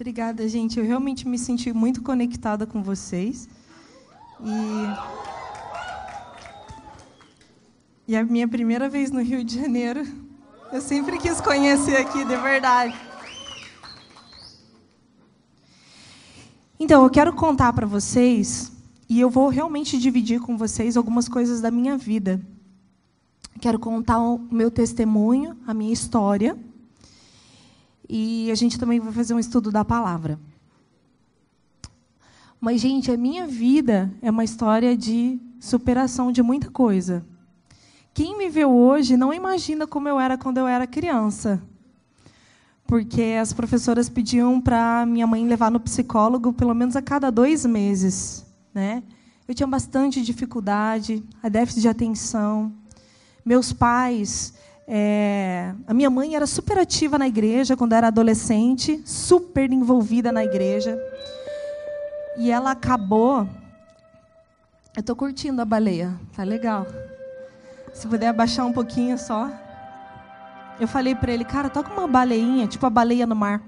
Obrigada, gente. Eu realmente me senti muito conectada com vocês. E. E a minha primeira vez no Rio de Janeiro. Eu sempre quis conhecer aqui, de verdade. Então, eu quero contar para vocês, e eu vou realmente dividir com vocês algumas coisas da minha vida. Quero contar o meu testemunho, a minha história. E a gente também vai fazer um estudo da palavra. Mas, gente, a minha vida é uma história de superação de muita coisa. Quem me vê hoje não imagina como eu era quando eu era criança. Porque as professoras pediam para minha mãe levar no psicólogo pelo menos a cada dois meses. Né? Eu tinha bastante dificuldade, a déficit de atenção. Meus pais é, a minha mãe era super ativa na igreja quando era adolescente, super envolvida na igreja. E ela acabou. Eu estou curtindo a baleia, tá legal. Se puder abaixar um pouquinho só. Eu falei para ele, cara, toca uma baleinha, tipo a baleia no mar.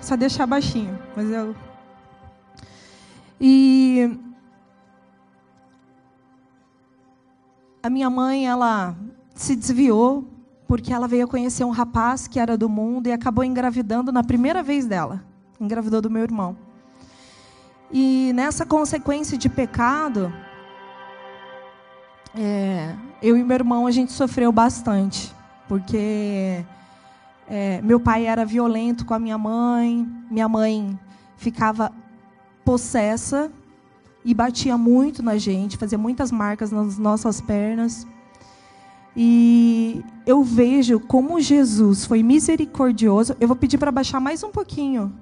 Só deixar baixinho, mas eu. E a minha mãe, ela se desviou porque ela veio conhecer um rapaz que era do mundo e acabou engravidando na primeira vez dela. Engravidou do meu irmão. E nessa consequência de pecado, é, eu e meu irmão a gente sofreu bastante, porque é, meu pai era violento com a minha mãe, minha mãe ficava possessa e batia muito na gente, fazia muitas marcas nas nossas pernas. E eu vejo como Jesus foi misericordioso. Eu vou pedir para baixar mais um pouquinho.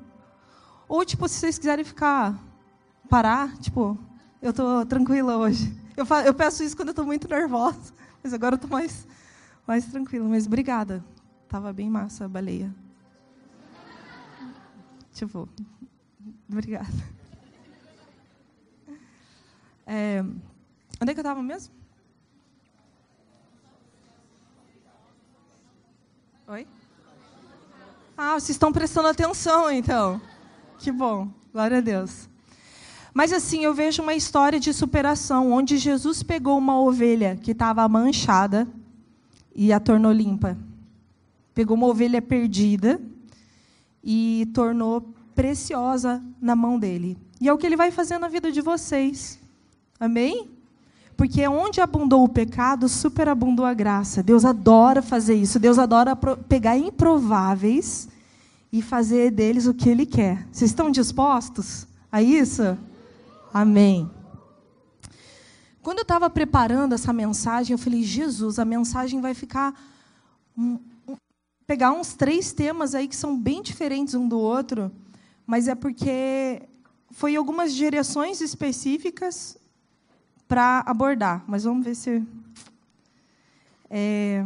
Ou, tipo, se vocês quiserem ficar, parar, tipo, eu estou tranquila hoje. Eu, faço, eu peço isso quando eu estou muito nervosa, mas agora eu estou mais, mais tranquila. Mas obrigada. Tava bem massa a baleia. Tipo, obrigada. É, onde é que eu estava mesmo? Oi? Ah, vocês estão prestando atenção, então. Que bom, glória a Deus. Mas assim, eu vejo uma história de superação, onde Jesus pegou uma ovelha que estava manchada e a tornou limpa. Pegou uma ovelha perdida e tornou preciosa na mão dele. E é o que ele vai fazer na vida de vocês. Amém? Porque onde abundou o pecado, superabundou a graça. Deus adora fazer isso. Deus adora pegar improváveis e fazer deles o que Ele quer. Vocês estão dispostos a isso? Amém. Quando eu estava preparando essa mensagem, eu falei, Jesus, a mensagem vai ficar. Um, um, pegar uns três temas aí que são bem diferentes um do outro, mas é porque foi algumas direções específicas para abordar, mas vamos ver se. É...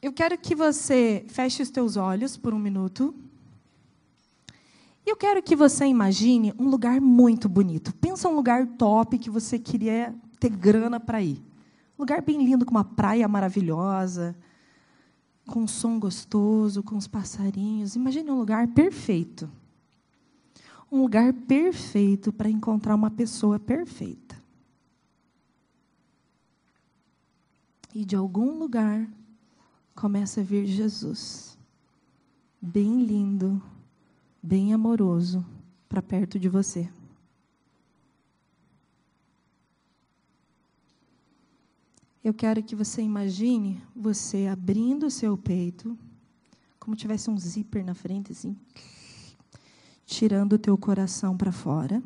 Eu quero que você feche os teus olhos por um minuto. E eu quero que você imagine um lugar muito bonito. Pensa um lugar top que você queria ter grana para ir. Um lugar bem lindo, com uma praia maravilhosa, com um som gostoso, com os passarinhos. Imagine um lugar perfeito. Um lugar perfeito para encontrar uma pessoa perfeita. E de algum lugar começa a vir Jesus, bem lindo, bem amoroso, para perto de você. Eu quero que você imagine você abrindo o seu peito, como tivesse um zíper na frente, assim, tirando o teu coração para fora.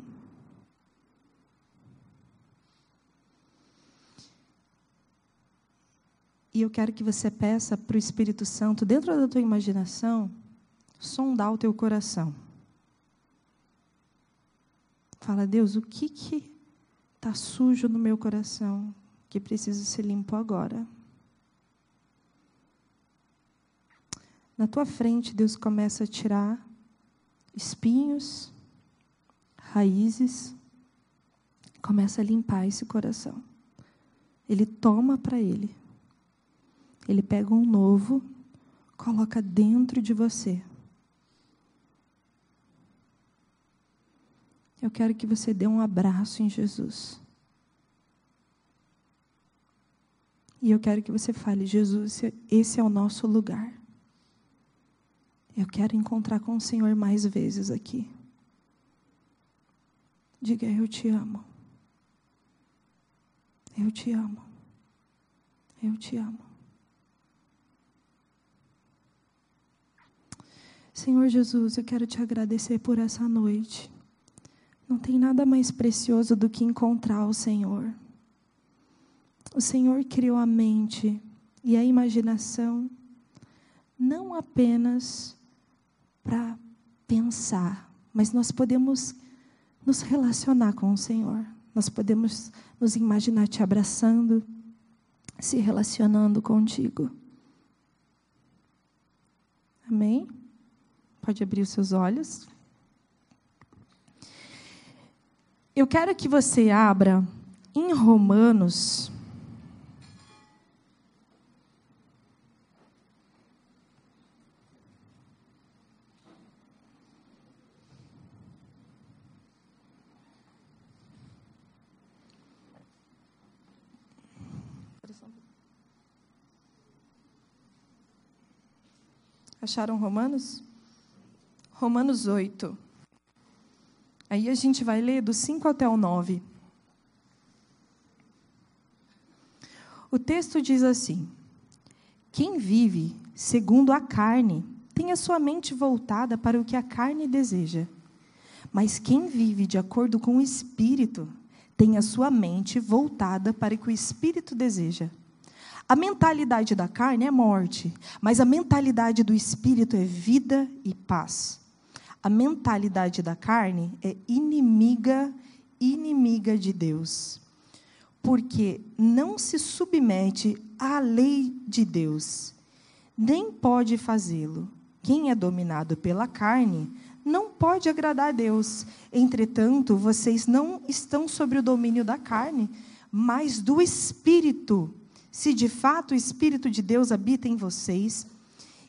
E eu quero que você peça para o Espírito Santo, dentro da tua imaginação, sondar o teu coração. Fala, Deus, o que que está sujo no meu coração? Que precisa ser limpo agora. Na tua frente, Deus começa a tirar espinhos, raízes, começa a limpar esse coração. Ele toma para ele. Ele pega um novo, coloca dentro de você. Eu quero que você dê um abraço em Jesus. E eu quero que você fale: Jesus, esse é o nosso lugar. Eu quero encontrar com o Senhor mais vezes aqui. Diga: Eu te amo. Eu te amo. Eu te amo. Senhor Jesus, eu quero te agradecer por essa noite. Não tem nada mais precioso do que encontrar o Senhor. O Senhor criou a mente e a imaginação não apenas para pensar, mas nós podemos nos relacionar com o Senhor. Nós podemos nos imaginar te abraçando, se relacionando contigo. Amém? Pode abrir os seus olhos. Eu quero que você abra em Romanos. Acharam Romanos? Romanos 8. Aí a gente vai ler do 5 até o 9. O texto diz assim: Quem vive segundo a carne tem a sua mente voltada para o que a carne deseja. Mas quem vive de acordo com o espírito tem a sua mente voltada para o que o espírito deseja. A mentalidade da carne é morte, mas a mentalidade do espírito é vida e paz. A mentalidade da carne é inimiga, inimiga de Deus. Porque não se submete à lei de Deus, nem pode fazê-lo. Quem é dominado pela carne não pode agradar a Deus. Entretanto, vocês não estão sobre o domínio da carne, mas do espírito. Se de fato o espírito de Deus habita em vocês,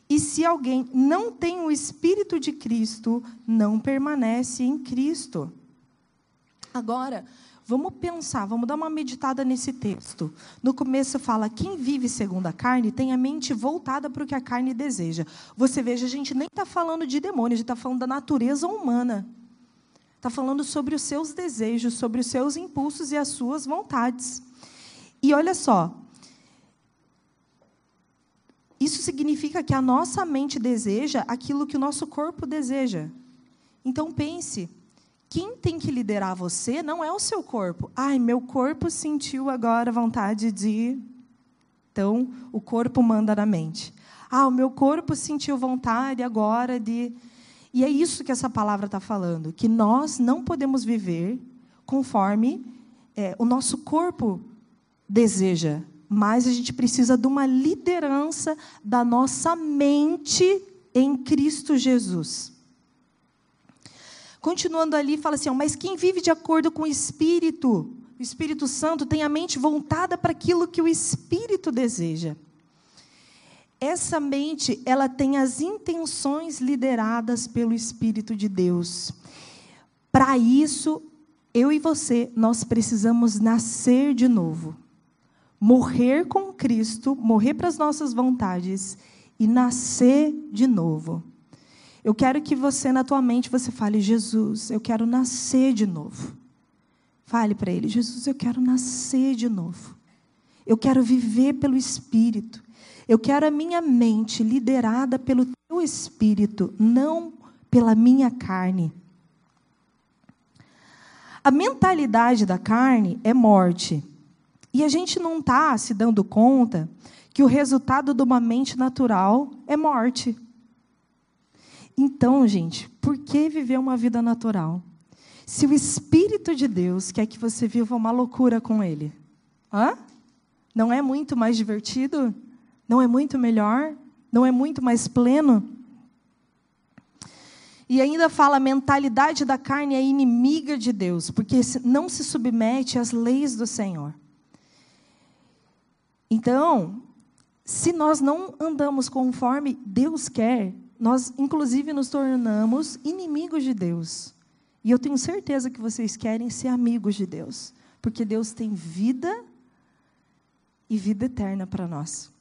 e se alguém não tem o Espírito de Cristo, não permanece em Cristo. Agora, vamos pensar, vamos dar uma meditada nesse texto. No começo fala: quem vive segundo a carne tem a mente voltada para o que a carne deseja. Você veja, a gente nem está falando de demônio, a gente está falando da natureza humana. Está falando sobre os seus desejos, sobre os seus impulsos e as suas vontades. E olha só, isso significa que a nossa mente deseja aquilo que o nosso corpo deseja. Então pense, quem tem que liderar você não é o seu corpo. Ai, meu corpo sentiu agora vontade de. Então, o corpo manda na mente. Ah, o meu corpo sentiu vontade agora de. E é isso que essa palavra está falando: que nós não podemos viver conforme é, o nosso corpo deseja mas a gente precisa de uma liderança da nossa mente em Cristo Jesus. Continuando ali, fala assim: mas quem vive de acordo com o Espírito, o Espírito Santo tem a mente voltada para aquilo que o Espírito deseja. Essa mente, ela tem as intenções lideradas pelo Espírito de Deus. Para isso, eu e você, nós precisamos nascer de novo morrer com Cristo, morrer para as nossas vontades e nascer de novo. Eu quero que você, na tua mente, você fale, Jesus, eu quero nascer de novo. Fale para ele, Jesus, eu quero nascer de novo. Eu quero viver pelo Espírito. Eu quero a minha mente liderada pelo teu Espírito, não pela minha carne. A mentalidade da carne é morte. E a gente não está se dando conta que o resultado de uma mente natural é morte. Então, gente, por que viver uma vida natural? Se o Espírito de Deus quer que você viva uma loucura com Ele, hã? não é muito mais divertido? Não é muito melhor? Não é muito mais pleno? E ainda fala: a mentalidade da carne é inimiga de Deus, porque não se submete às leis do Senhor. Então, se nós não andamos conforme Deus quer, nós, inclusive, nos tornamos inimigos de Deus. E eu tenho certeza que vocês querem ser amigos de Deus, porque Deus tem vida e vida eterna para nós.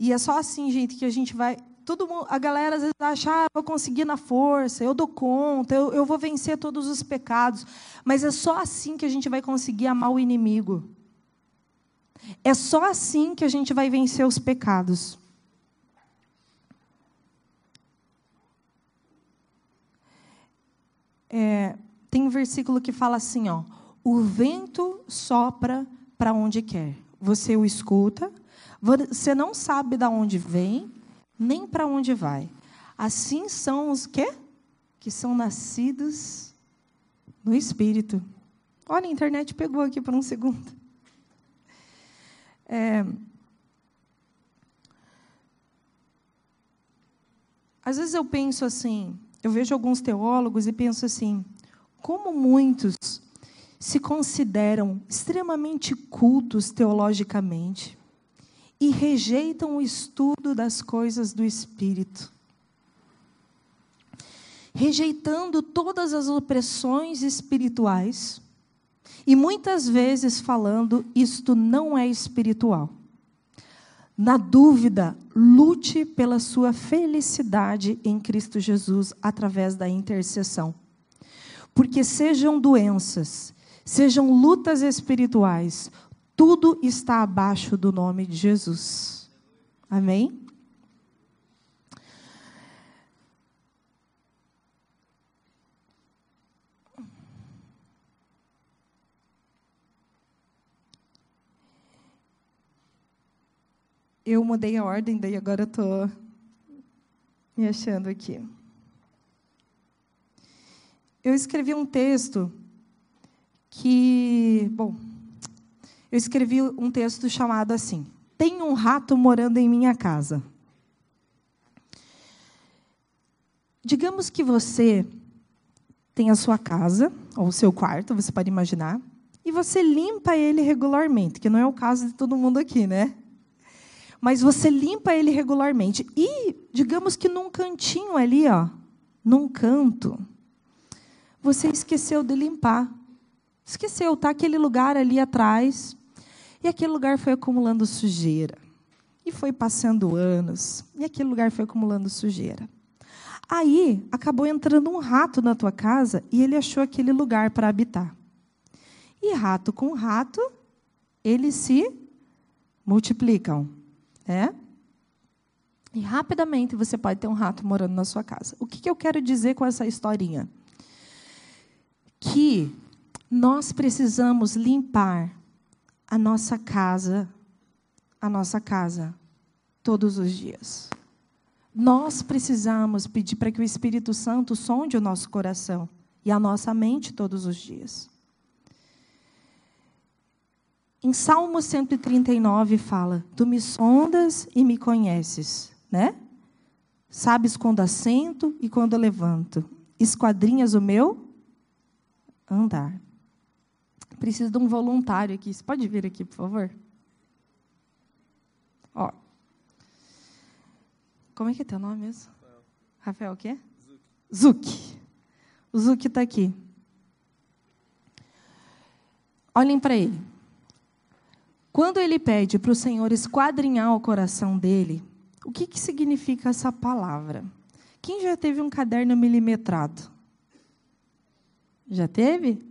E é só assim, gente, que a gente vai todo mundo, a galera às vezes acha, ah, vou conseguir na força, eu dou conta, eu, eu vou vencer todos os pecados. Mas é só assim que a gente vai conseguir amar o inimigo. É só assim que a gente vai vencer os pecados. É, tem um versículo que fala assim, ó, o vento sopra para onde quer. Você o escuta, você não sabe de onde vem, nem para onde vai. Assim são os quê? Que são nascidos no Espírito. Olha, a internet pegou aqui por um segundo. É... Às vezes eu penso assim, eu vejo alguns teólogos e penso assim, como muitos se consideram extremamente cultos teologicamente, e rejeitam o estudo das coisas do Espírito. Rejeitando todas as opressões espirituais e muitas vezes falando isto não é espiritual. Na dúvida, lute pela sua felicidade em Cristo Jesus através da intercessão. Porque sejam doenças, sejam lutas espirituais, tudo está abaixo do nome de Jesus. Amém? Eu mudei a ordem, daí agora eu estou me achando aqui. Eu escrevi um texto que, bom, eu escrevi um texto chamado assim: Tem um rato morando em minha casa. Digamos que você tem a sua casa, ou o seu quarto, você pode imaginar, e você limpa ele regularmente, que não é o caso de todo mundo aqui, né? Mas você limpa ele regularmente. E, digamos que num cantinho ali, ó, num canto, você esqueceu de limpar. Esqueceu, tá aquele lugar ali atrás, e aquele lugar foi acumulando sujeira. E foi passando anos. E aquele lugar foi acumulando sujeira. Aí acabou entrando um rato na tua casa e ele achou aquele lugar para habitar. E rato com rato, eles se multiplicam. Né? E rapidamente você pode ter um rato morando na sua casa. O que, que eu quero dizer com essa historinha? Que nós precisamos limpar a nossa casa, a nossa casa, todos os dias. Nós precisamos pedir para que o Espírito Santo sonde o nosso coração e a nossa mente todos os dias. Em Salmo 139 fala: Tu me sondas e me conheces, né? Sabes quando assento e quando levanto. Esquadrinhas o meu andar. Preciso de um voluntário aqui. Você pode vir aqui, por favor? Ó. Como é que é teu nome mesmo? Rafael, Rafael o quê? Zuc. Zuc. O Zuc está aqui. Olhem para ele. Quando ele pede para o Senhor esquadrinhar o coração dele, o que, que significa essa palavra? Quem já teve um caderno milimetrado? Já teve?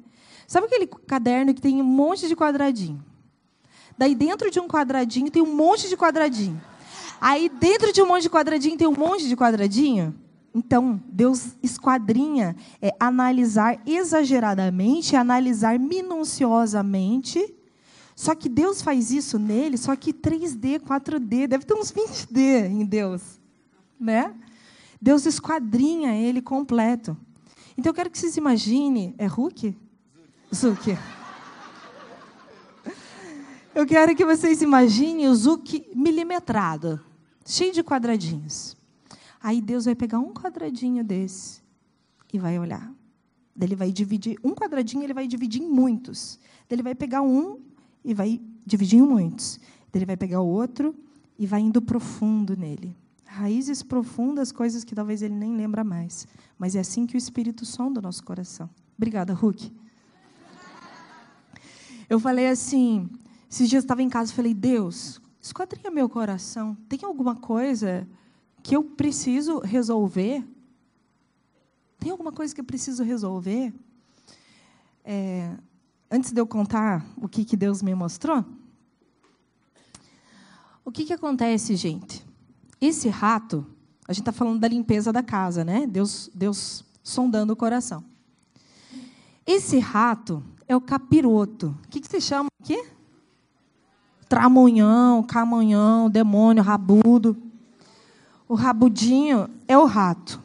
Sabe aquele caderno que tem um monte de quadradinho? Daí dentro de um quadradinho tem um monte de quadradinho. Aí dentro de um monte de quadradinho tem um monte de quadradinho. Então, Deus esquadrinha é analisar exageradamente, analisar minuciosamente. Só que Deus faz isso nele, só que 3D, 4D, deve ter uns 20D em Deus, né? Deus esquadrinha ele completo. Então eu quero que vocês imaginem, é Hulk? Zuki. Eu quero que vocês imaginem o Zuki milimetrado, cheio de quadradinhos. Aí Deus vai pegar um quadradinho desse e vai olhar. Ele vai dividir um quadradinho, ele vai dividir em muitos. Ele vai pegar um e vai dividir em muitos. Ele vai pegar o outro e vai indo profundo nele. Raízes profundas, coisas que talvez ele nem lembra mais. Mas é assim que o Espírito sonda o nosso coração. Obrigada, Hulk. Eu falei assim, esses dias eu estava em casa, falei, Deus, esquadrinha meu coração. Tem alguma coisa que eu preciso resolver? Tem alguma coisa que eu preciso resolver? É, antes de eu contar o que, que Deus me mostrou, o que, que acontece, gente? Esse rato, a gente está falando da limpeza da casa, né? Deus, Deus sondando o coração. Esse rato é o capiroto. O que, que você chama aqui? Tramonhão, camonhão, demônio, rabudo. O rabudinho é o rato.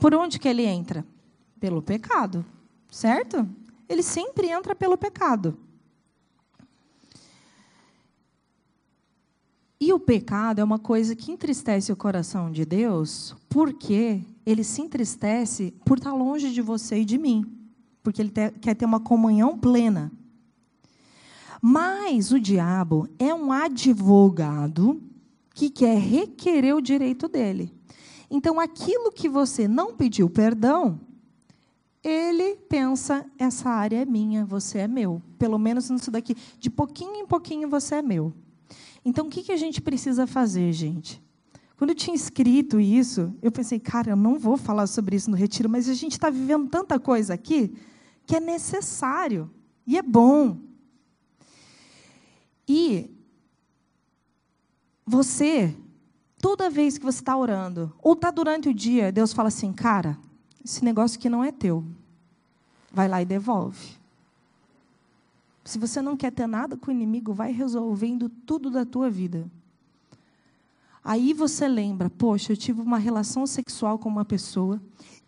Por onde que ele entra? Pelo pecado, certo? Ele sempre entra pelo pecado. E o pecado é uma coisa que entristece o coração de Deus, porque ele se entristece por estar longe de você e de mim, porque ele quer ter uma comunhão plena. Mas o diabo é um advogado que quer requerer o direito dele. Então, aquilo que você não pediu perdão, ele pensa: essa área é minha, você é meu. Pelo menos nisso daqui, de pouquinho em pouquinho você é meu. Então, o que, que a gente precisa fazer, gente? Quando eu tinha escrito isso, eu pensei, cara, eu não vou falar sobre isso no retiro, mas a gente está vivendo tanta coisa aqui que é necessário e é bom. E você, toda vez que você está orando, ou está durante o dia, Deus fala assim, cara, esse negócio aqui não é teu. Vai lá e devolve. Se você não quer ter nada com o inimigo, vai resolvendo tudo da tua vida. Aí você lembra, poxa, eu tive uma relação sexual com uma pessoa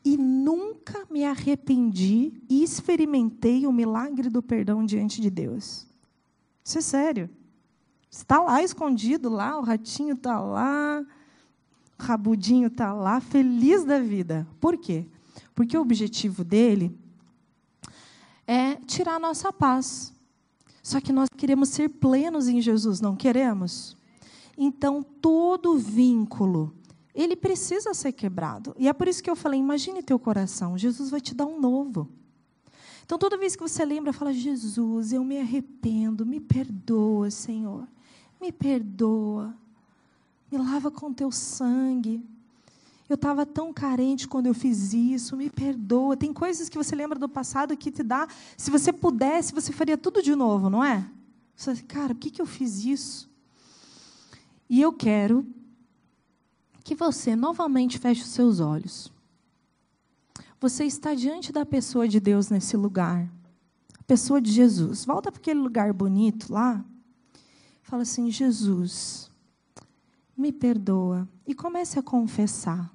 e nunca me arrependi e experimentei o milagre do perdão diante de Deus. Isso é sério. Está lá escondido, lá, o ratinho está lá, o rabudinho está lá, feliz da vida. Por quê? Porque o objetivo dele é tirar a nossa paz. Só que nós queremos ser plenos em Jesus, não queremos? Então, todo vínculo, ele precisa ser quebrado. E é por isso que eu falei: imagine teu coração, Jesus vai te dar um novo. Então, toda vez que você lembra, fala: Jesus, eu me arrependo, me perdoa, Senhor, me perdoa, me lava com teu sangue. Eu estava tão carente quando eu fiz isso, me perdoa. Tem coisas que você lembra do passado que te dá. Se você pudesse, você faria tudo de novo, não é? Você, cara, por que, que eu fiz isso? E eu quero que você novamente feche os seus olhos. Você está diante da pessoa de Deus nesse lugar. A pessoa de Jesus. Volta para aquele lugar bonito lá. Fala assim: Jesus, me perdoa. E comece a confessar.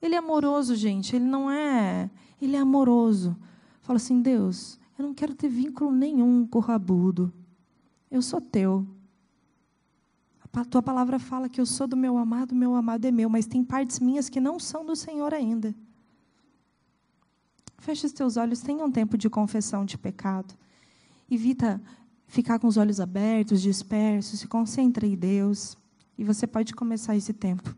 Ele é amoroso, gente. Ele não é. Ele é amoroso. Fala assim: Deus, eu não quero ter vínculo nenhum com o rabudo. Eu sou teu. A tua palavra fala que eu sou do meu amado, meu amado é meu, mas tem partes minhas que não são do Senhor ainda. Feche os teus olhos, tenha um tempo de confissão de pecado. Evita ficar com os olhos abertos, dispersos, se concentre em Deus. E você pode começar esse tempo.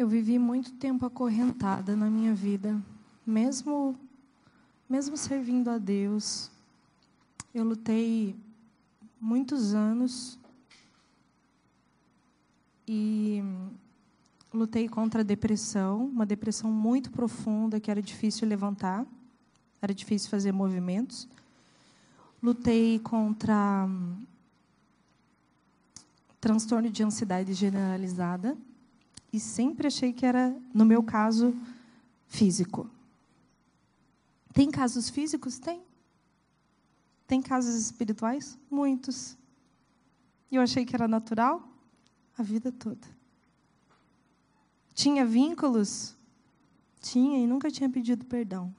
Eu vivi muito tempo acorrentada na minha vida, mesmo mesmo servindo a Deus. Eu lutei muitos anos e lutei contra a depressão, uma depressão muito profunda que era difícil levantar, era difícil fazer movimentos. Lutei contra transtorno de ansiedade generalizada e sempre achei que era, no meu caso, físico. Tem casos físicos? Tem. Tem casos espirituais? Muitos. E eu achei que era natural a vida toda. Tinha vínculos? Tinha e nunca tinha pedido perdão.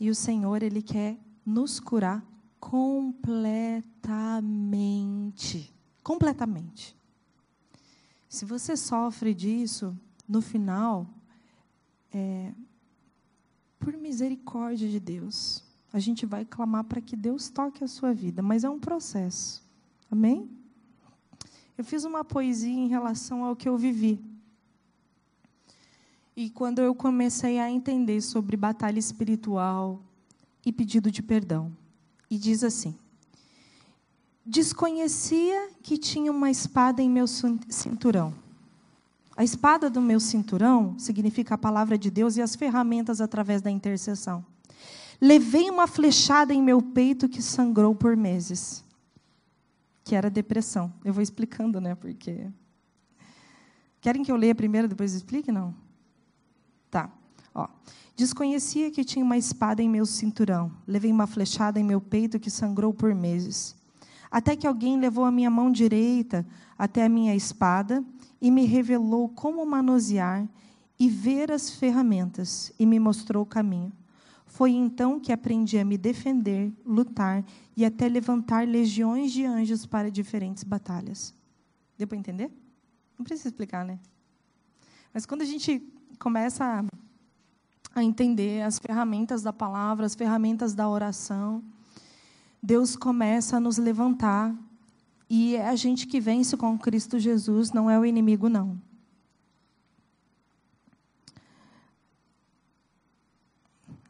E o Senhor, Ele quer nos curar completamente. Completamente. Se você sofre disso, no final, é, por misericórdia de Deus, a gente vai clamar para que Deus toque a sua vida, mas é um processo. Amém? Eu fiz uma poesia em relação ao que eu vivi. E quando eu comecei a entender sobre batalha espiritual e pedido de perdão, e diz assim: Desconhecia que tinha uma espada em meu cinturão. A espada do meu cinturão significa a palavra de Deus e as ferramentas através da intercessão. Levei uma flechada em meu peito que sangrou por meses, que era depressão. Eu vou explicando, né? Porque querem que eu leia primeiro, depois explique, não? Tá. Ó. Desconhecia que tinha uma espada em meu cinturão. Levei uma flechada em meu peito que sangrou por meses até que alguém levou a minha mão direita até a minha espada e me revelou como manusear e ver as ferramentas e me mostrou o caminho. Foi então que aprendi a me defender, lutar e até levantar legiões de anjos para diferentes batalhas. Deu para entender? Não precisa explicar, né? Mas quando a gente começa a, entender as ferramentas da palavra, as ferramentas da oração, Deus começa a nos levantar. E é a gente que vence com Cristo Jesus, não é o inimigo, não.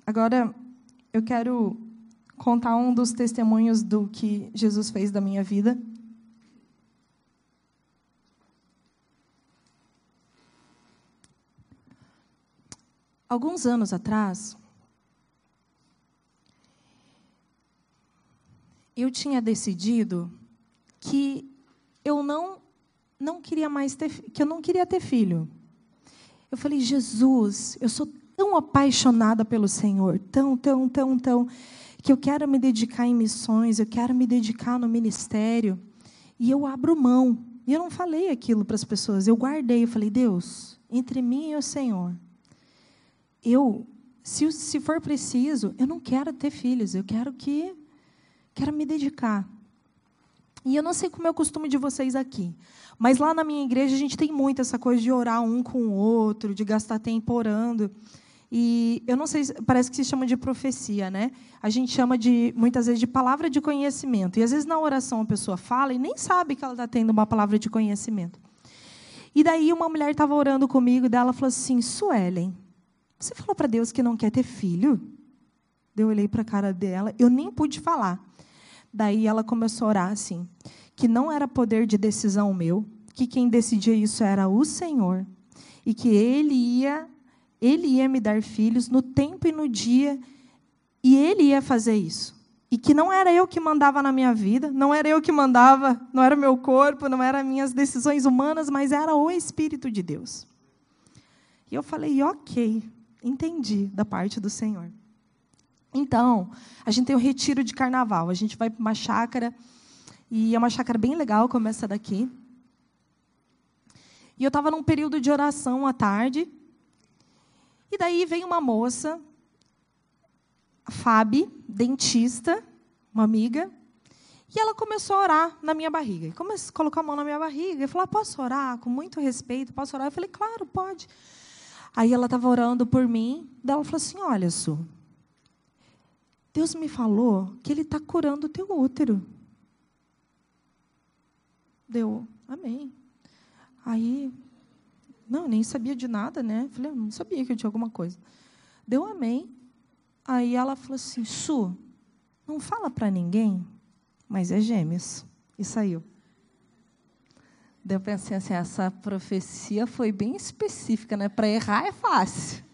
Agora, eu quero contar um dos testemunhos do que Jesus fez da minha vida. Alguns anos atrás, eu tinha decidido que eu não não queria mais ter que eu não queria ter filho. Eu falei, Jesus, eu sou tão apaixonada pelo Senhor, tão, tão, tão, tão, que eu quero me dedicar em missões, eu quero me dedicar no ministério, e eu abro mão. E eu não falei aquilo para as pessoas, eu guardei, eu falei, Deus, entre mim e o Senhor, eu, se, se for preciso, eu não quero ter filhos, eu quero que Quero me dedicar. E eu não sei como é o costume de vocês aqui, mas lá na minha igreja a gente tem muito essa coisa de orar um com o outro, de gastar tempo orando. E eu não sei, parece que se chama de profecia, né? A gente chama de muitas vezes de palavra de conhecimento. E às vezes na oração a pessoa fala e nem sabe que ela está tendo uma palavra de conhecimento. E daí uma mulher estava orando comigo e dela falou assim: Suelen, você falou para Deus que não quer ter filho? Eu olhei para a cara dela, eu nem pude falar. Daí ela começou a orar assim, que não era poder de decisão meu, que quem decidia isso era o Senhor, e que ele ia ele ia me dar filhos no tempo e no dia, e ele ia fazer isso. E que não era eu que mandava na minha vida, não era eu que mandava, não era meu corpo, não eram minhas decisões humanas, mas era o Espírito de Deus. E eu falei, ok, entendi da parte do Senhor. Então, a gente tem o retiro de carnaval. A gente vai para uma chácara, e é uma chácara bem legal, como essa daqui. E eu estava num período de oração à tarde, e daí vem uma moça, a Fábio, dentista, uma amiga, e ela começou a orar na minha barriga. Começou, colocou a mão na minha barriga e falou: ah, Posso orar? Com muito respeito, posso orar? Eu falei: Claro, pode. Aí ela estava orando por mim, daí ela falou assim: Olha, Su, Deus me falou que Ele está curando o teu útero. Deu, amém. Aí, Não, nem sabia de nada, né? Falei, não sabia que eu tinha alguma coisa. Deu amém. Aí ela falou assim: Su, não fala para ninguém, mas é gêmeos. E saiu. Daí eu pensei assim: essa profecia foi bem específica, né? Para errar é fácil.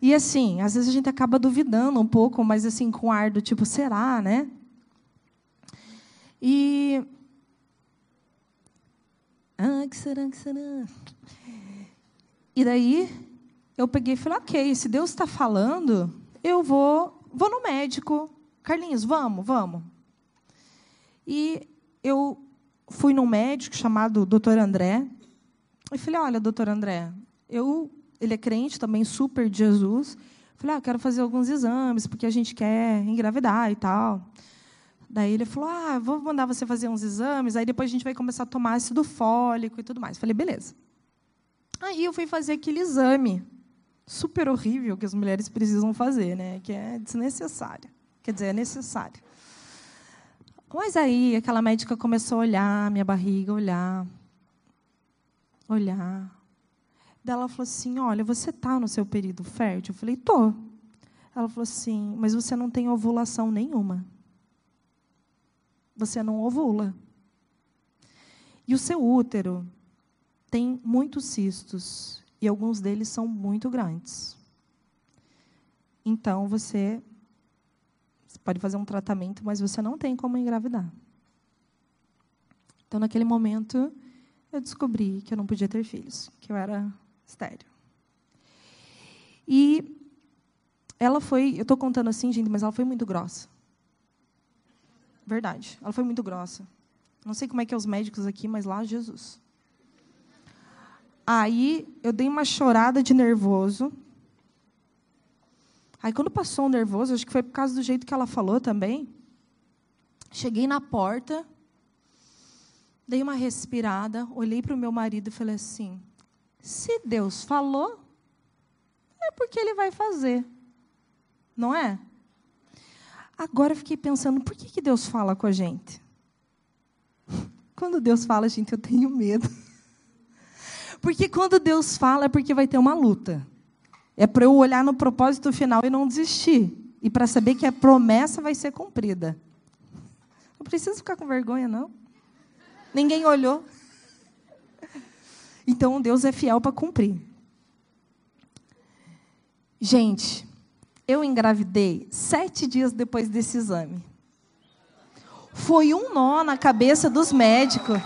E assim, às vezes a gente acaba duvidando um pouco, mas assim, com ar do tipo, será, né? E. Ah, que será, que será? E daí eu peguei e falei, ok, se Deus está falando, eu vou, vou no médico. Carlinhos, vamos, vamos. E eu fui num médico chamado Dr. André. E falei, olha, doutor André, eu ele é crente também, super de Jesus. Falei, ah, quero fazer alguns exames, porque a gente quer engravidar e tal. Daí ele falou, ah, vou mandar você fazer uns exames, aí depois a gente vai começar a tomar ácido fólico e tudo mais. Falei, beleza. Aí eu fui fazer aquele exame super horrível que as mulheres precisam fazer, né? Que é desnecessário. Quer dizer, é necessário. Mas aí aquela médica começou a olhar minha barriga, olhar, olhar, Daí ela falou assim: Olha, você está no seu período fértil? Eu falei: Tô. Ela falou assim: Mas você não tem ovulação nenhuma. Você não ovula. E o seu útero tem muitos cistos. E alguns deles são muito grandes. Então você pode fazer um tratamento, mas você não tem como engravidar. Então, naquele momento, eu descobri que eu não podia ter filhos, que eu era estéreo. E ela foi, eu estou contando assim, gente, mas ela foi muito grossa. Verdade, ela foi muito grossa. Não sei como é que é os médicos aqui, mas lá, Jesus. Aí eu dei uma chorada de nervoso. Aí quando passou o nervoso, acho que foi por causa do jeito que ela falou também. Cheguei na porta, dei uma respirada, olhei para o meu marido e falei assim: se Deus falou, é porque Ele vai fazer. Não é? Agora eu fiquei pensando, por que, que Deus fala com a gente? Quando Deus fala, gente, eu tenho medo. Porque quando Deus fala é porque vai ter uma luta. É para eu olhar no propósito final e não desistir. E para saber que a promessa vai ser cumprida. Não preciso ficar com vergonha, não. Ninguém olhou. Então Deus é fiel para cumprir. Gente, eu engravidei sete dias depois desse exame. Foi um nó na cabeça dos médicos.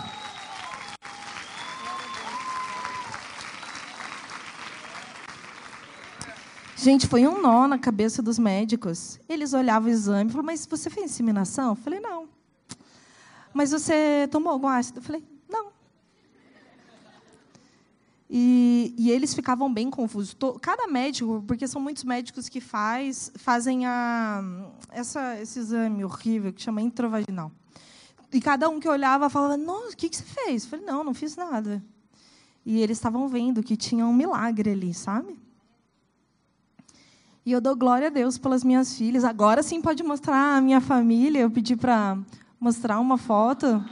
Gente, foi um nó na cabeça dos médicos. Eles olhavam o exame e falaram, mas você fez inseminação? Eu falei, não. Mas você tomou algum ácido? Eu falei, e, e, eles ficavam bem confusos. Cada médico, porque são muitos médicos que faz, fazem a, essa, esse exame horrível que chama introvaginal. E cada um que olhava falava: Nossa, o que, que você fez? Eu falei: Não, não fiz nada. E eles estavam vendo que tinha um milagre ali, sabe? E eu dou glória a Deus pelas minhas filhas. Agora sim pode mostrar a minha família. Eu pedi para mostrar uma foto.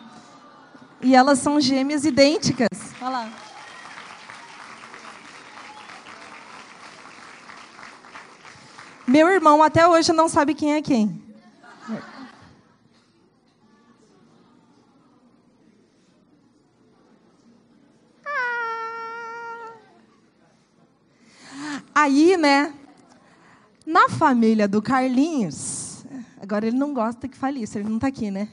E elas são gêmeas idênticas. Olha lá. Meu irmão até hoje não sabe quem é quem. Aí, né, na família do Carlinhos, agora ele não gosta que fale isso, ele não está aqui, né?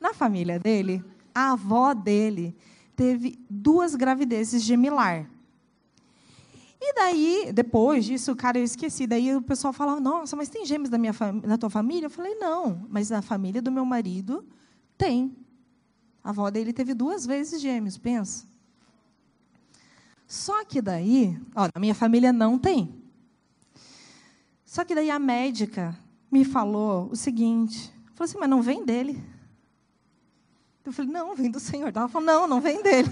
Na família dele, a avó dele teve duas gravidezes gemilar. E daí, depois disso, cara, eu esqueci. Daí o pessoal falava, nossa, mas tem gêmeos da, minha da tua família? Eu falei, não, mas na família do meu marido tem. A avó dele teve duas vezes gêmeos, pensa. Só que daí, ó, na minha família não tem. Só que daí a médica me falou o seguinte, falou assim, mas não vem dele. Eu falei, não, vem do Senhor. Ela falou, não, não vem dele.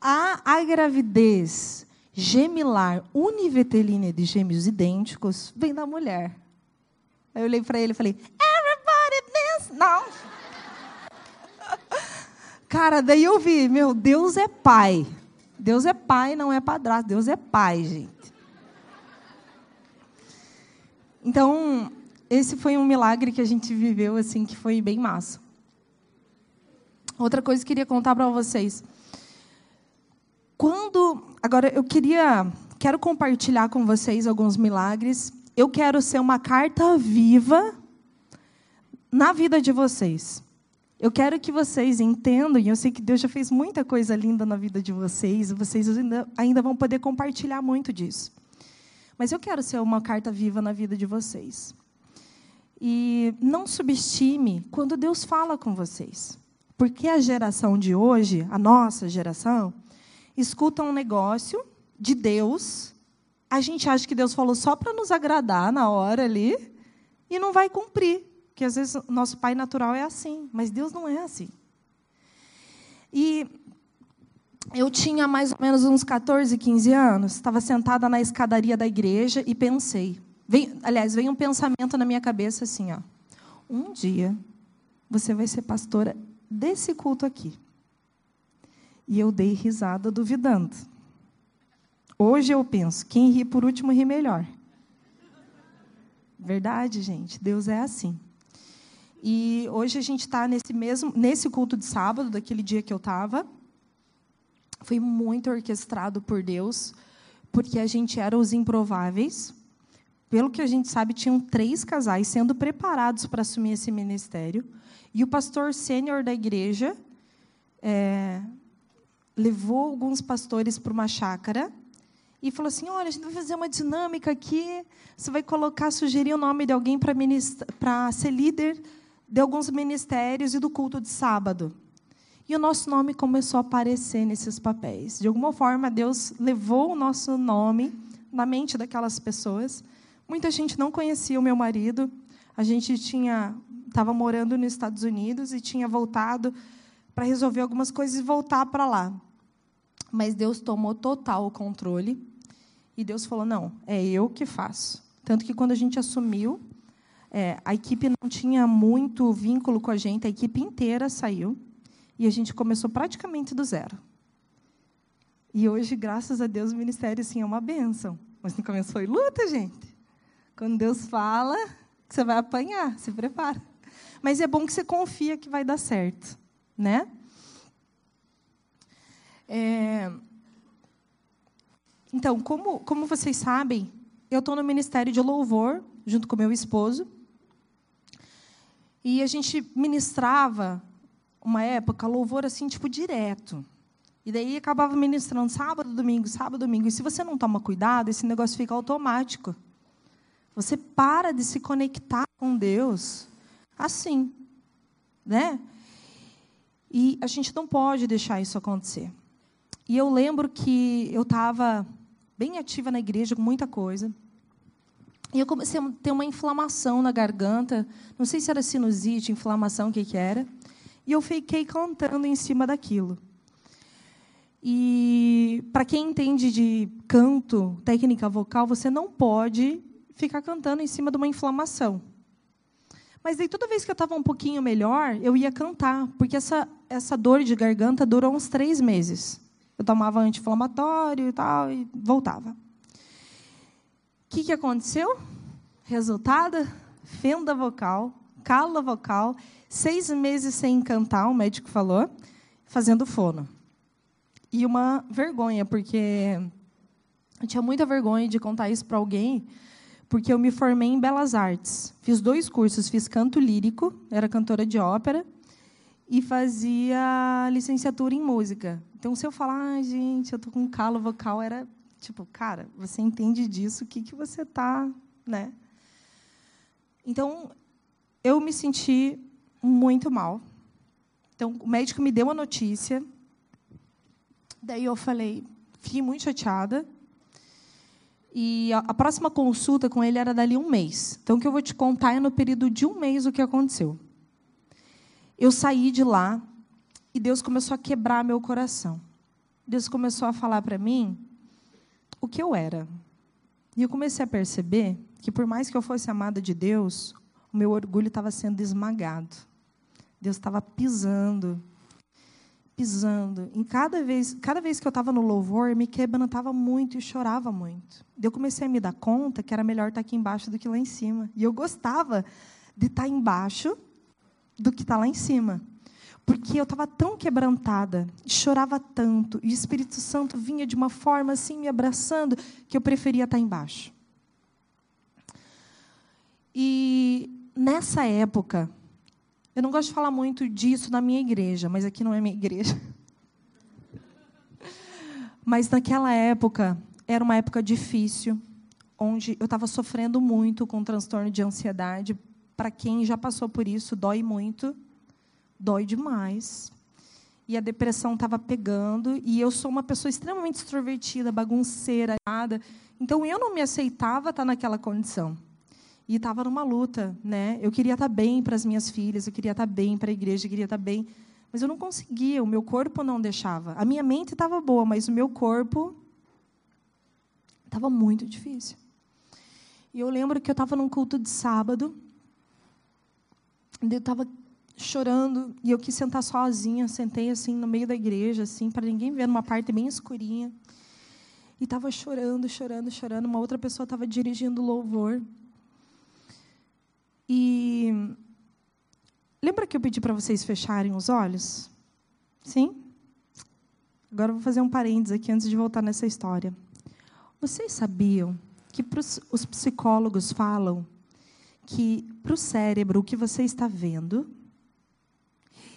A, a gravidez gemilar univetelínea de gêmeos idênticos vem da mulher. Aí eu olhei para ele e falei, everybody dance. Não. Cara, daí eu vi, meu, Deus é pai. Deus é pai, não é padrasto. Deus é pai, gente. Então, esse foi um milagre que a gente viveu, assim, que foi bem massa. Outra coisa que eu queria contar para vocês. Quando. Agora, eu queria. Quero compartilhar com vocês alguns milagres. Eu quero ser uma carta viva na vida de vocês. Eu quero que vocês entendam, e eu sei que Deus já fez muita coisa linda na vida de vocês, e vocês ainda, ainda vão poder compartilhar muito disso. Mas eu quero ser uma carta viva na vida de vocês. E não subestime quando Deus fala com vocês. Porque a geração de hoje, a nossa geração, escuta um negócio de Deus, a gente acha que Deus falou só para nos agradar na hora ali, e não vai cumprir. Porque às vezes o nosso pai natural é assim, mas Deus não é assim. E eu tinha mais ou menos uns 14, 15 anos, estava sentada na escadaria da igreja e pensei. Veio, aliás, veio um pensamento na minha cabeça assim: ó, um dia você vai ser pastora desse culto aqui. E eu dei risada duvidando. Hoje eu penso: quem ri por último ri melhor. Verdade, gente. Deus é assim. E hoje a gente está nesse mesmo nesse culto de sábado, daquele dia que eu estava. Foi muito orquestrado por Deus, porque a gente era os improváveis. Pelo que a gente sabe, tinham três casais sendo preparados para assumir esse ministério. E o pastor sênior da igreja é, levou alguns pastores para uma chácara e falou assim: Olha, a gente vai fazer uma dinâmica aqui. Você vai colocar, sugerir o nome de alguém para ser líder de alguns ministérios e do culto de sábado. E o nosso nome começou a aparecer nesses papéis. De alguma forma, Deus levou o nosso nome na mente daquelas pessoas. Muita gente não conhecia o meu marido. A gente tinha estava morando nos Estados Unidos e tinha voltado para resolver algumas coisas e voltar para lá. Mas Deus tomou total o controle e Deus falou: não, é eu que faço. Tanto que quando a gente assumiu, é, a equipe não tinha muito vínculo com a gente, a equipe inteira saiu e a gente começou praticamente do zero. E hoje, graças a Deus, o ministério sim é uma bênção. Mas no começo foi luta, gente. Quando Deus fala, você vai apanhar, se prepara. Mas é bom que você confia que vai dar certo, né? É... Então, como, como vocês sabem, eu estou no Ministério de Louvor, junto com meu esposo. E a gente ministrava, uma época, louvor assim, tipo, direto. E daí acabava ministrando sábado, domingo, sábado, domingo. E se você não toma cuidado, esse negócio fica automático. Você para de se conectar com Deus assim, né? E a gente não pode deixar isso acontecer. E eu lembro que eu estava bem ativa na igreja com muita coisa. E eu comecei a ter uma inflamação na garganta. Não sei se era sinusite, inflamação, o que, que era. E eu fiquei cantando em cima daquilo. E para quem entende de canto, técnica vocal, você não pode ficar cantando em cima de uma inflamação. Mas aí toda vez que eu estava um pouquinho melhor, eu ia cantar, porque essa, essa dor de garganta durou uns três meses. Eu tomava anti-inflamatório e tal, e voltava que, que aconteceu? Resultado? Fenda vocal, cala vocal, seis meses sem cantar, o médico falou, fazendo fono. E uma vergonha, porque eu tinha muita vergonha de contar isso para alguém, porque eu me formei em Belas Artes. Fiz dois cursos, fiz canto lírico, era cantora de ópera, e fazia licenciatura em música. Então, se eu falar, ah, gente, eu tô com calo vocal, era Tipo, cara, você entende disso, o que, que você está, né? Então, eu me senti muito mal. Então, o médico me deu a notícia. Daí eu falei, fiquei muito chateada. E a, a, próxima consulta com ele era dali um mês. Então, o que eu vou te contar é no período de um mês o que aconteceu. Eu saí de lá e Deus começou a quebrar meu coração. Deus começou a falar para mim o que eu era. E eu comecei a perceber que, por mais que eu fosse amada de Deus, o meu orgulho estava sendo esmagado. Deus estava pisando. pisando. Em cada vez, cada vez que eu estava no louvor, me quebrantava muito e chorava muito. Eu comecei a me dar conta que era melhor estar aqui embaixo do que lá em cima. E eu gostava de estar embaixo do que estar lá em cima. Porque eu estava tão quebrantada, chorava tanto, e o Espírito Santo vinha de uma forma assim, me abraçando, que eu preferia estar embaixo. E nessa época, eu não gosto de falar muito disso na minha igreja, mas aqui não é minha igreja. Mas naquela época, era uma época difícil, onde eu estava sofrendo muito com transtorno de ansiedade. Para quem já passou por isso, dói muito, dói demais. E a depressão estava pegando, e eu sou uma pessoa extremamente extrovertida, bagunceira, nada. Então eu não me aceitava estar naquela condição e estava numa luta, né? Eu queria estar bem para as minhas filhas, eu queria estar bem para a igreja, eu queria estar bem, mas eu não conseguia, o meu corpo não deixava. A minha mente estava boa, mas o meu corpo estava muito difícil. E eu lembro que eu estava num culto de sábado, eu estava chorando e eu quis sentar sozinha, sentei assim no meio da igreja, assim, para ninguém ver, numa parte bem escurinha. E estava chorando, chorando, chorando. Uma outra pessoa estava dirigindo louvor. E lembra que eu pedi para vocês fecharem os olhos? Sim? Agora eu vou fazer um parênteses aqui antes de voltar nessa história. Vocês sabiam que os psicólogos falam que para o cérebro o que você está vendo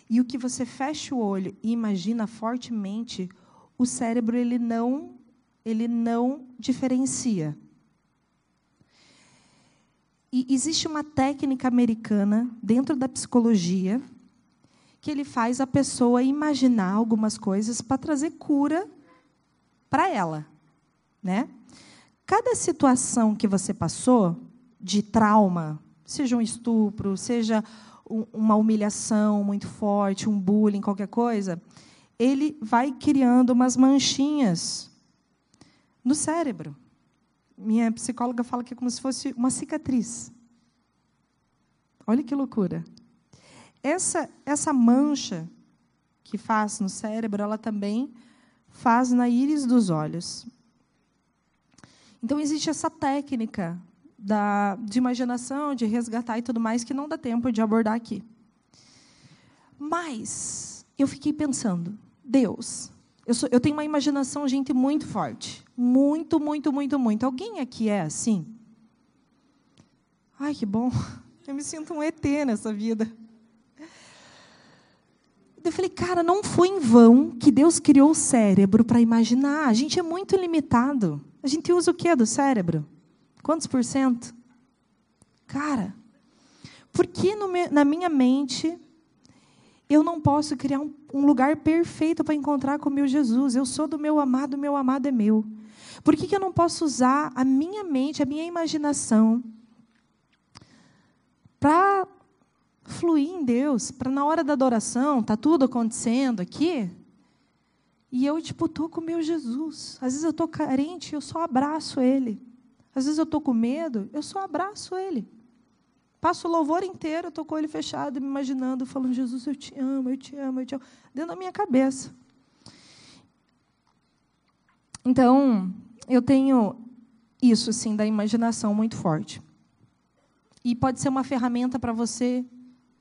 e o que você fecha o olho e imagina fortemente, o cérebro ele não ele não diferencia. E existe uma técnica americana dentro da psicologia que ele faz a pessoa imaginar algumas coisas para trazer cura para ela, né? Cada situação que você passou de trauma, seja um estupro, seja uma humilhação muito forte, um bullying, qualquer coisa, ele vai criando umas manchinhas no cérebro minha psicóloga fala que é como se fosse uma cicatriz. Olha que loucura. Essa, essa mancha que faz no cérebro, ela também faz na íris dos olhos. Então, existe essa técnica da, de imaginação, de resgatar e tudo mais, que não dá tempo de abordar aqui. Mas, eu fiquei pensando, Deus, eu, sou, eu tenho uma imaginação, gente, muito forte. Muito, muito, muito, muito. Alguém aqui é assim? Ai, que bom. Eu me sinto um ET nessa vida. Eu falei, cara, não foi em vão que Deus criou o cérebro para imaginar. A gente é muito limitado. A gente usa o que do cérebro? Quantos por cento? Cara, por que no, na minha mente eu não posso criar um, um lugar perfeito para encontrar com o meu Jesus. Eu sou do meu amado, meu amado é meu. Por que, que eu não posso usar a minha mente, a minha imaginação, para fluir em Deus, para na hora da adoração, tá tudo acontecendo aqui, e eu tipo tô com o meu Jesus. Às vezes eu tô carente, eu só abraço ele. Às vezes eu tô com medo, eu só abraço ele. Passo o louvor inteiro, estou com ele fechado, me imaginando, falando, Jesus, eu te amo, eu te amo, eu te amo, dentro da minha cabeça. Então, eu tenho isso, assim, da imaginação muito forte. E pode ser uma ferramenta para você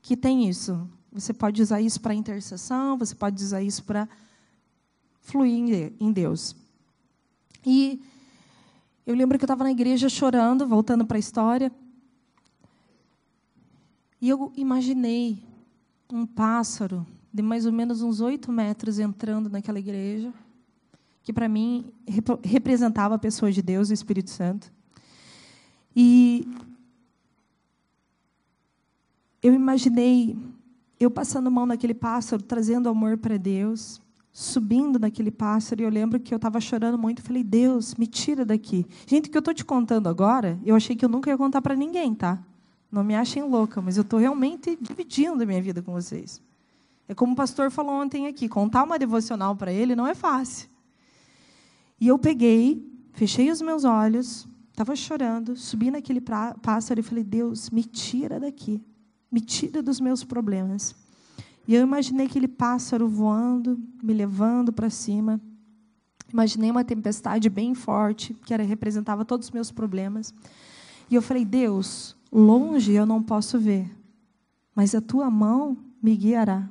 que tem isso. Você pode usar isso para intercessão, você pode usar isso para fluir em Deus. E eu lembro que eu estava na igreja chorando, voltando para a história, e eu imaginei um pássaro de mais ou menos uns oito metros entrando naquela igreja, que para mim rep representava a pessoa de Deus, o Espírito Santo. E eu imaginei eu passando mão naquele pássaro, trazendo amor para Deus, subindo naquele pássaro, e eu lembro que eu estava chorando muito, falei, Deus, me tira daqui. Gente, o que eu estou te contando agora, eu achei que eu nunca ia contar para ninguém, tá? Não me achem louca, mas eu estou realmente dividindo a minha vida com vocês. É como o pastor falou ontem aqui: contar uma devocional para ele não é fácil. E eu peguei, fechei os meus olhos, estava chorando, subi naquele pássaro e falei: Deus, me tira daqui, me tira dos meus problemas. E eu imaginei aquele pássaro voando, me levando para cima. Imaginei uma tempestade bem forte, que era, representava todos os meus problemas. E eu falei: Deus, longe eu não posso ver, mas a tua mão me guiará.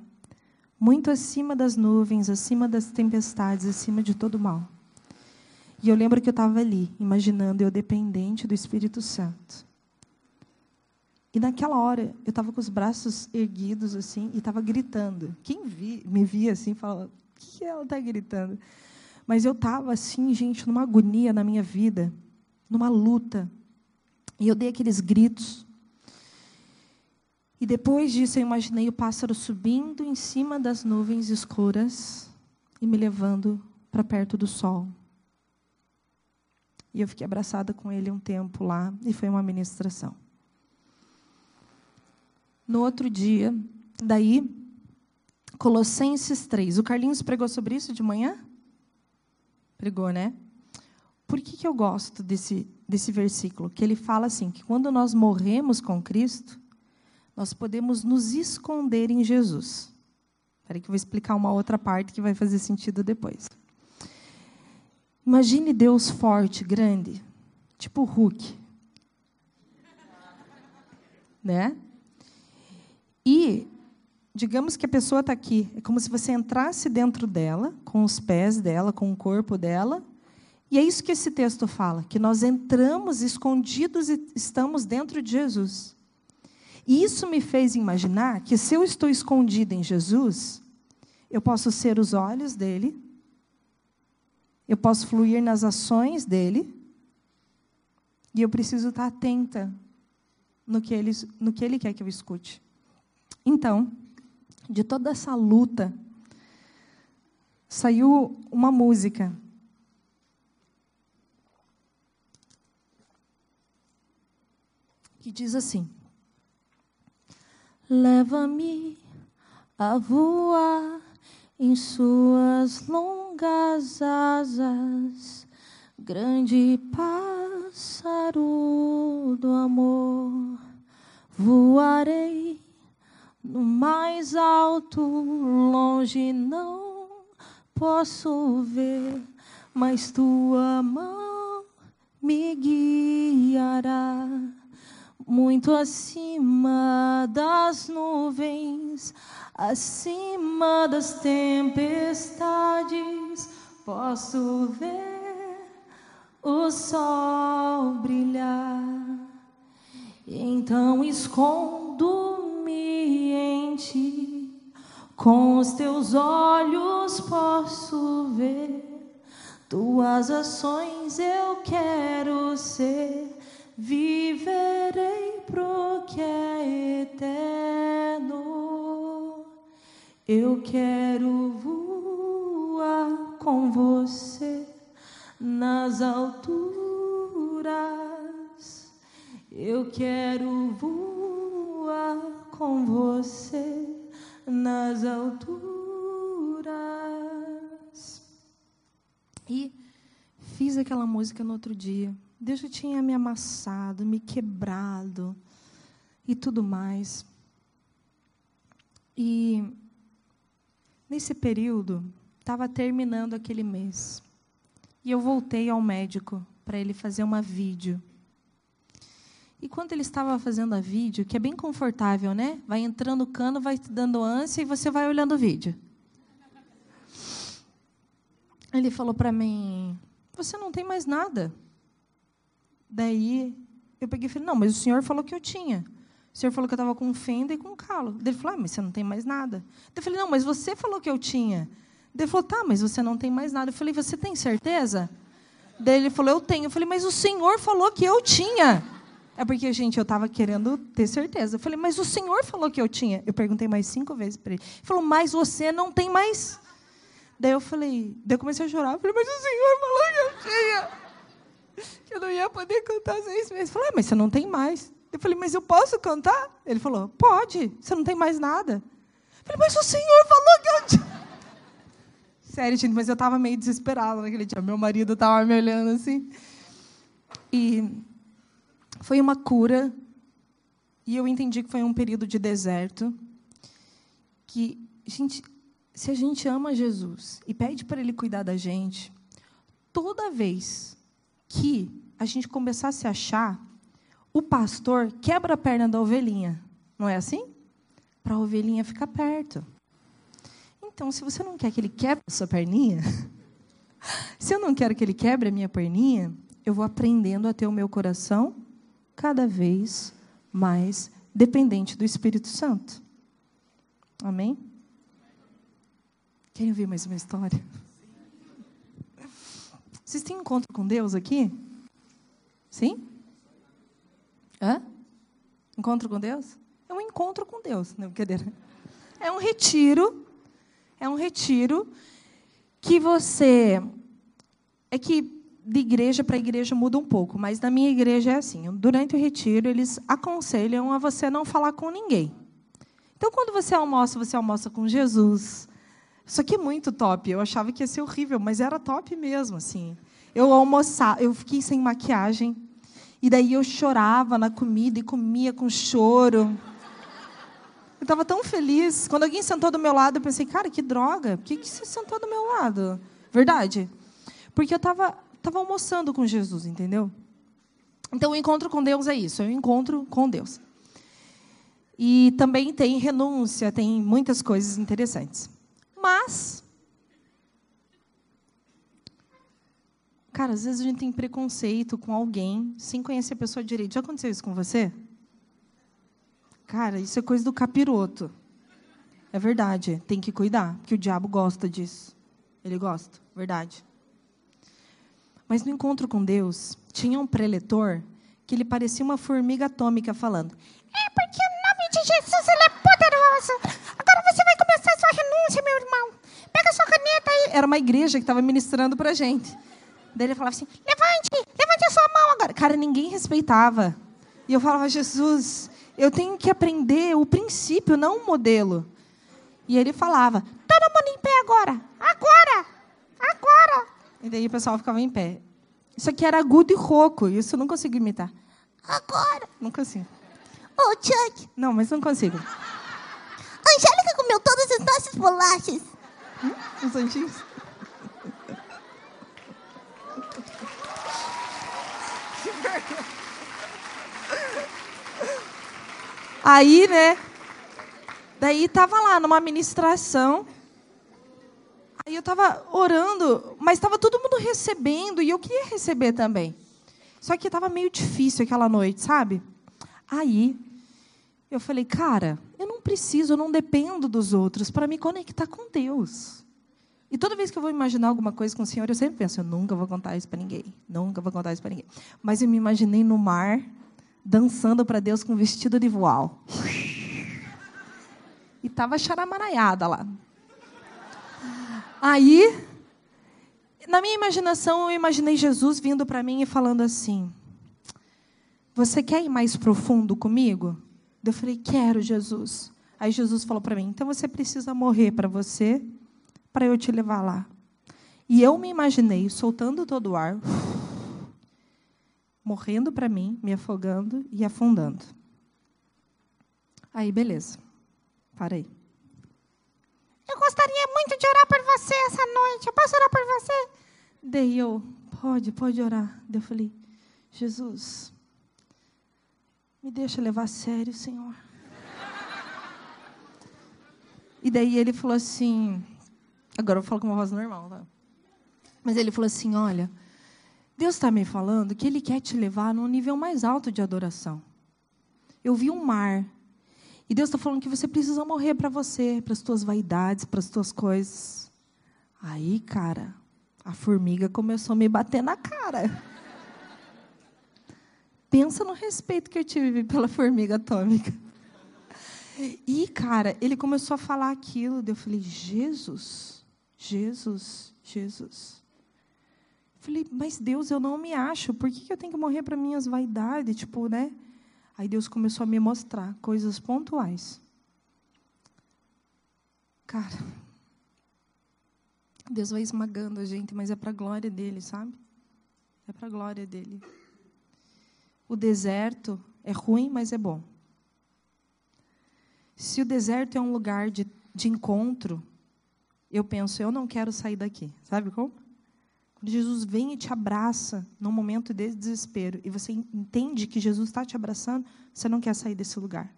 Muito acima das nuvens, acima das tempestades, acima de todo mal. E eu lembro que eu estava ali, imaginando eu dependente do Espírito Santo. E naquela hora, eu estava com os braços erguidos assim e estava gritando. Quem vi, me via assim, falava: o que ela está gritando? Mas eu estava assim, gente, numa agonia na minha vida, numa luta. E eu dei aqueles gritos. E depois disso, eu imaginei o pássaro subindo em cima das nuvens escuras e me levando para perto do sol. E eu fiquei abraçada com ele um tempo lá, e foi uma ministração. No outro dia, daí, Colossenses 3. O Carlinhos pregou sobre isso de manhã? Pregou, né? Por que, que eu gosto desse, desse versículo? Que ele fala assim: que quando nós morremos com Cristo, nós podemos nos esconder em Jesus. Espera que eu vou explicar uma outra parte que vai fazer sentido depois. Imagine Deus forte, grande, tipo Hulk. Né? E digamos que a pessoa está aqui, é como se você entrasse dentro dela, com os pés dela, com o corpo dela, e é isso que esse texto fala, que nós entramos escondidos e estamos dentro de Jesus. E isso me fez imaginar que se eu estou escondido em Jesus, eu posso ser os olhos dele, eu posso fluir nas ações dele, e eu preciso estar atenta no que ele, no que ele quer que eu escute. Então, de toda essa luta, saiu uma música. Que diz assim: Leva-me a voar em suas longas asas, grande pássaro do amor, voarei no mais alto, longe não posso ver, mas tua mão me guiará muito acima das nuvens, acima das tempestades, posso ver o sol brilhar. Então escondo-me ti, com os teus olhos posso ver. Tuas ações eu quero ser viverei pro que é eterno. Eu quero voar com você nas alturas. Eu quero voar com você nas alturas. E fiz aquela música no outro dia. Deus já tinha me amassado, me quebrado e tudo mais. E nesse período, estava terminando aquele mês. E eu voltei ao médico para ele fazer uma vídeo. E quando ele estava fazendo a vídeo, que é bem confortável, né? Vai entrando o cano, vai dando ânsia e você vai olhando o vídeo. Ele falou para mim: Você não tem mais nada. Daí eu peguei e falei: Não, mas o senhor falou que eu tinha. O senhor falou que eu estava com fenda e com calo. Ele falou: ah, mas você não tem mais nada. Eu falei: Não, mas você falou que eu tinha. Ele falou: Tá, mas você não tem mais nada. Eu falei: Você tem certeza? Daí ele falou: Eu tenho. Eu falei: Mas o senhor falou que eu tinha. É porque, gente, eu estava querendo ter certeza. Eu falei: Mas o senhor falou que eu tinha. Eu perguntei mais cinco vezes para ele. Ele falou: Mas você não tem mais. Daí eu falei: Daí eu comecei a chorar. Eu falei: Mas o senhor falou que eu tinha que eu não ia poder cantar seis meses. Eu falei, ah, mas você não tem mais. Eu falei, mas eu posso cantar? Ele falou, pode, você não tem mais nada. Eu falei, mas o senhor falou que eu tinha. Sério, gente, mas eu estava meio desesperada naquele dia. Meu marido estava me olhando assim. E foi uma cura. E eu entendi que foi um período de deserto. que gente, se a gente ama Jesus e pede para Ele cuidar da gente, toda vez que a gente começar a se achar, o pastor quebra a perna da ovelhinha. Não é assim? Para a ovelhinha ficar perto. Então, se você não quer que ele quebre a sua perninha, se eu não quero que ele quebre a minha perninha, eu vou aprendendo a ter o meu coração cada vez mais dependente do Espírito Santo. Amém? Querem ouvir mais uma história? Vocês têm encontro com Deus aqui? Sim? Hã? Encontro com Deus? É um encontro com Deus, não brincadeira. É um retiro, é um retiro que você é que de igreja para igreja muda um pouco, mas na minha igreja é assim. Durante o retiro eles aconselham a você não falar com ninguém. Então quando você almoça, você almoça com Jesus, isso aqui é muito top. Eu achava que ia ser horrível, mas era top mesmo, assim. Eu almoçava, eu fiquei sem maquiagem. E daí eu chorava na comida e comia com choro. Eu estava tão feliz. Quando alguém sentou do meu lado, eu pensei, cara, que droga. Por que, que você sentou do meu lado? Verdade. Porque eu estava tava almoçando com Jesus, entendeu? Então, o encontro com Deus é isso. É um encontro com Deus. E também tem renúncia, tem muitas coisas interessantes. Mas, cara, às vezes a gente tem preconceito com alguém sem conhecer a pessoa direito. Já aconteceu isso com você? Cara, isso é coisa do capiroto. É verdade, tem que cuidar, porque o diabo gosta disso. Ele gosta, verdade. Mas no encontro com Deus, tinha um preletor que ele parecia uma formiga atômica falando: É porque o nome de Jesus ele é poderoso. Agora você vai começar a sua renúncia, meu irmão. Pega sua caneta aí. Era uma igreja que estava ministrando para gente. Daí ele falava assim: levante, levante a sua mão agora. Cara, ninguém respeitava. E eu falava: Jesus, eu tenho que aprender o princípio, não o modelo. E ele falava: todo mundo em pé agora, agora, agora. E daí o pessoal ficava em pé. Isso aqui era agudo e rouco, isso eu não consigo imitar. Agora. Não consigo. Ô, oh, Chuck. Não, mas não consigo. Angélica comeu todas as nossas bolachas. Hum? Os anjinhos? Aí, né? Daí tava lá numa ministração. Aí eu tava orando, mas estava todo mundo recebendo e eu queria receber também. Só que estava meio difícil aquela noite, sabe? Aí eu falei, cara, eu não preciso, eu não dependo dos outros para me conectar com Deus. E toda vez que eu vou imaginar alguma coisa com o Senhor, eu sempre penso, eu nunca vou contar isso para ninguém, nunca vou contar isso para ninguém. Mas eu me imaginei no mar, dançando para Deus com vestido de voal. E estava charamaraiada lá. Aí, na minha imaginação, eu imaginei Jesus vindo para mim e falando assim: Você quer ir mais profundo comigo? Eu falei, quero, Jesus. Aí Jesus falou para mim, então você precisa morrer para você, para eu te levar lá. E eu me imaginei soltando todo o ar, morrendo para mim, me afogando e afundando. Aí, beleza. Parei. Eu gostaria muito de orar por você essa noite. Eu posso orar por você? Daí eu, pode, pode orar. Daí eu falei, Jesus, me deixa levar a sério, Senhor. E daí ele falou assim, agora eu falo com uma voz normal, tá? Mas ele falou assim, olha, Deus está me falando que Ele quer te levar num nível mais alto de adoração. Eu vi um mar. E Deus está falando que você precisa morrer para você, para as tuas vaidades, para as tuas coisas. Aí, cara, a formiga começou a me bater na cara. Pensa no respeito que eu tive pela formiga atômica. E, cara, ele começou a falar aquilo. Eu falei, Jesus, Jesus, Jesus. Eu falei, mas Deus, eu não me acho. Por que eu tenho que morrer para minhas vaidades? Tipo, né? Aí Deus começou a me mostrar coisas pontuais. Cara, Deus vai esmagando a gente, mas é para a glória dele, sabe? É para a glória dele. O deserto é ruim, mas é bom. Se o deserto é um lugar de de encontro, eu penso, eu não quero sair daqui. Sabe como? Quando Jesus vem e te abraça num momento de desespero e você entende que Jesus está te abraçando, você não quer sair desse lugar.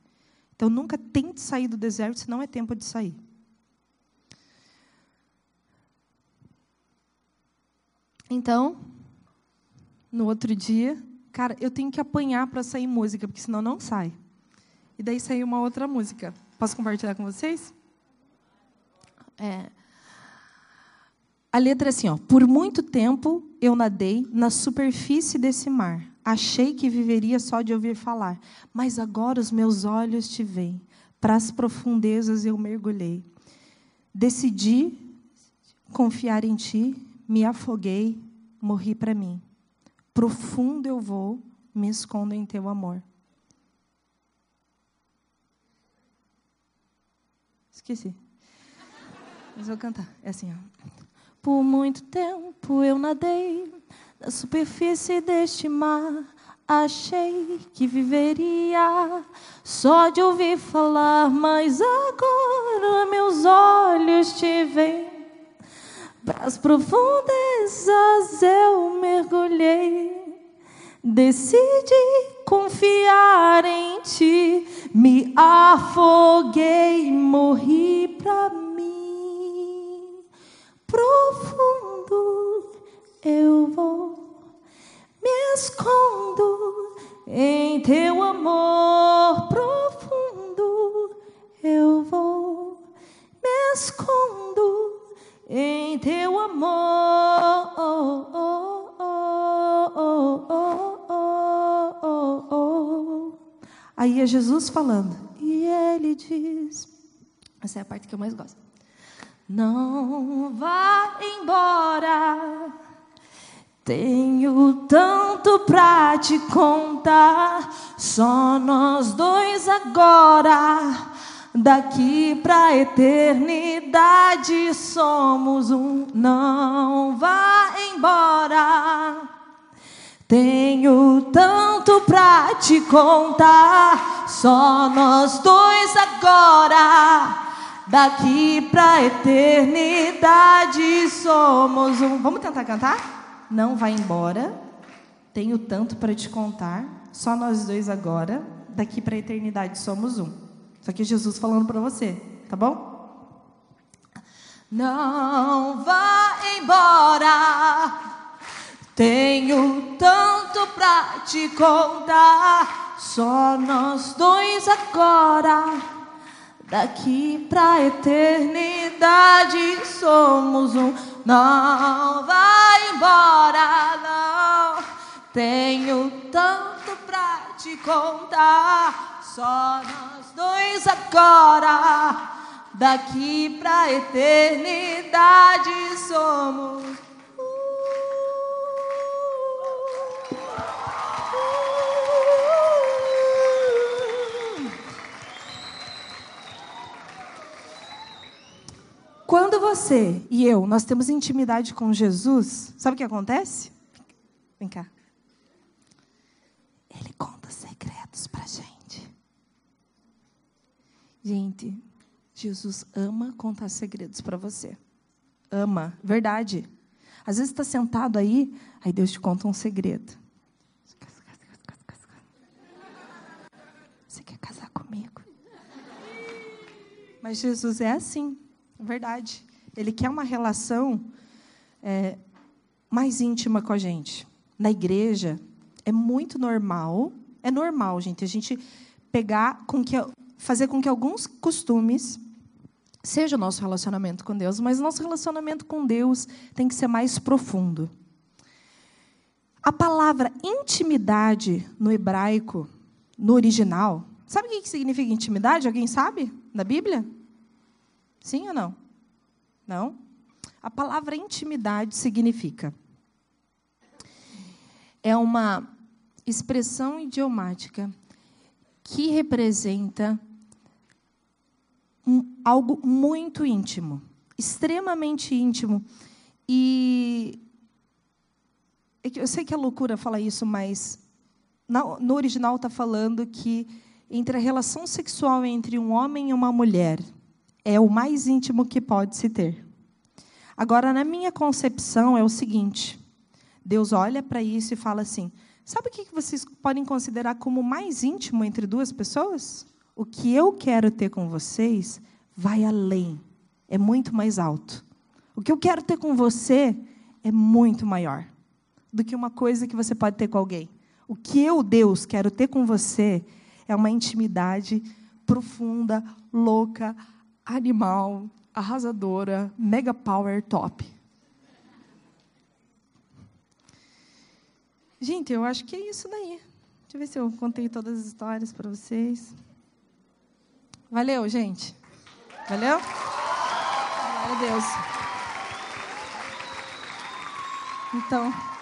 Então nunca tente sair do deserto, se não é tempo de sair. Então, no outro dia, cara, eu tenho que apanhar para sair música, porque senão não sai. E daí saiu uma outra música. Posso compartilhar com vocês? É. A letra é assim, ó. Por muito tempo eu nadei na superfície desse mar. Achei que viveria só de ouvir falar, mas agora os meus olhos te veem. Para as profundezas eu mergulhei. Decidi confiar em ti, me afoguei, morri para mim. Profundo eu vou, me escondo em teu amor. Esqueci. Mas vou cantar. É assim, ó. Por muito tempo eu nadei na superfície deste mar. Achei que viveria só de ouvir falar, mas agora meus olhos te veem. Para as profundezas eu mergulhei. Decidi confiar em ti, me afoguei, morri pra mim. Profundo eu vou, me escondo em teu amor. Profundo eu vou, me escondo em teu amor. Oh, oh, oh, Aí é Jesus falando. E ele diz: essa é a parte que eu mais gosto. Não vá embora. Tenho tanto pra te contar. Só nós dois agora. Daqui pra eternidade somos um. Não vá embora. Tenho tanto pra te contar, só nós dois agora. Daqui pra eternidade somos um. Vamos tentar cantar? Não vai embora. Tenho tanto para te contar, só nós dois agora. Daqui para eternidade somos um. Aqui é Jesus falando para você, tá bom? Não vá embora. Tenho tanto pra te contar, só nós dois agora. Daqui pra eternidade somos um. Não vai embora, não. Tenho tanto pra te contar, só nós dois agora. Daqui pra eternidade somos Quando você e eu, nós temos intimidade com Jesus, sabe o que acontece? Vem cá. Ele conta segredos para gente. Gente, Jesus ama contar segredos para você. Ama, verdade. Às vezes está sentado aí, aí Deus te conta um segredo. Você quer casar comigo? Mas Jesus é assim. Verdade. Ele quer uma relação é, mais íntima com a gente. Na igreja, é muito normal, é normal, gente, a gente pegar com que fazer com que alguns costumes seja o nosso relacionamento com Deus, mas nosso relacionamento com Deus tem que ser mais profundo. A palavra intimidade no hebraico, no original, sabe o que significa intimidade? Alguém sabe? Na Bíblia? Sim ou não? Não? A palavra intimidade significa é uma expressão idiomática que representa um, algo muito íntimo, extremamente íntimo. E é eu sei que é loucura falar isso, mas no original está falando que entre a relação sexual entre um homem e uma mulher é o mais íntimo que pode se ter. Agora, na minha concepção, é o seguinte: Deus olha para isso e fala assim: sabe o que vocês podem considerar como mais íntimo entre duas pessoas? O que eu quero ter com vocês vai além, é muito mais alto. O que eu quero ter com você é muito maior do que uma coisa que você pode ter com alguém. O que eu, Deus, quero ter com você é uma intimidade profunda, louca, animal, arrasadora, mega power top. Gente, eu acho que é isso daí. Deixa eu ver se eu contei todas as histórias para vocês. Valeu, gente. Valeu? Glória a Deus. Então.